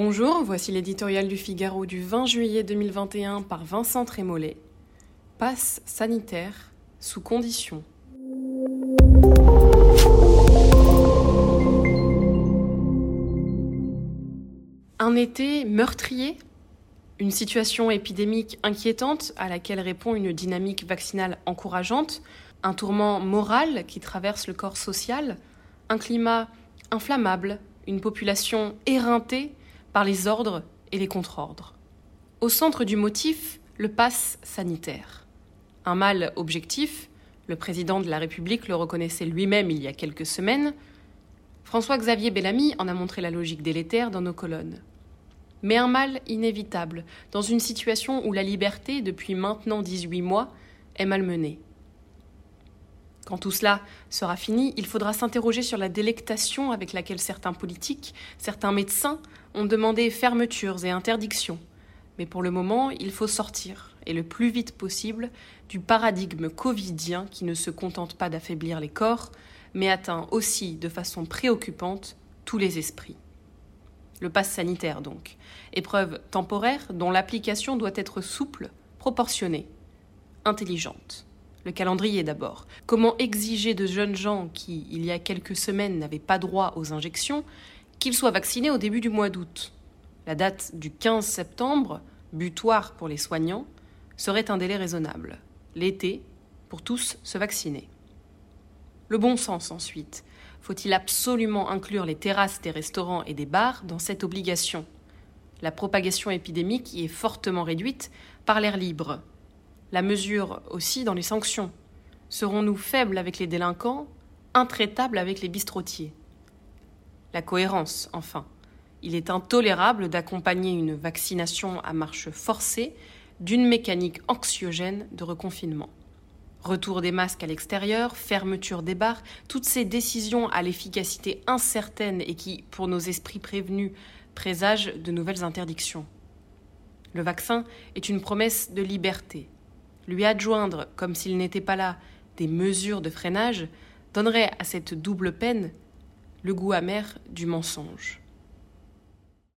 Bonjour, voici l'éditorial du Figaro du 20 juillet 2021 par Vincent Trémollet. Passe sanitaire sous condition. Un été meurtrier? Une situation épidémique inquiétante à laquelle répond une dynamique vaccinale encourageante, un tourment moral qui traverse le corps social, un climat inflammable, une population éreintée? Par les ordres et les contre-ordres. Au centre du motif, le pass sanitaire. Un mal objectif, le président de la République le reconnaissait lui-même il y a quelques semaines, François-Xavier Bellamy en a montré la logique délétère dans nos colonnes. Mais un mal inévitable, dans une situation où la liberté, depuis maintenant 18 mois, est malmenée. Quand tout cela sera fini, il faudra s'interroger sur la délectation avec laquelle certains politiques, certains médecins ont demandé fermetures et interdictions. Mais pour le moment, il faut sortir, et le plus vite possible, du paradigme covidien qui ne se contente pas d'affaiblir les corps, mais atteint aussi de façon préoccupante tous les esprits. Le pass sanitaire, donc, épreuve temporaire dont l'application doit être souple, proportionnée, intelligente. Le calendrier d'abord. Comment exiger de jeunes gens qui, il y a quelques semaines, n'avaient pas droit aux injections, qu'ils soient vaccinés au début du mois d'août La date du 15 septembre, butoir pour les soignants, serait un délai raisonnable. L'été, pour tous se vacciner. Le bon sens ensuite. Faut-il absolument inclure les terrasses des restaurants et des bars dans cette obligation? La propagation épidémique y est fortement réduite par l'air libre. La mesure aussi dans les sanctions. Serons-nous faibles avec les délinquants, intraitables avec les bistrotiers La cohérence, enfin. Il est intolérable d'accompagner une vaccination à marche forcée d'une mécanique anxiogène de reconfinement. Retour des masques à l'extérieur, fermeture des bars, toutes ces décisions à l'efficacité incertaine et qui, pour nos esprits prévenus, présagent de nouvelles interdictions. Le vaccin est une promesse de liberté. Lui adjoindre, comme s'il n'était pas là, des mesures de freinage donnerait à cette double peine le goût amer du mensonge.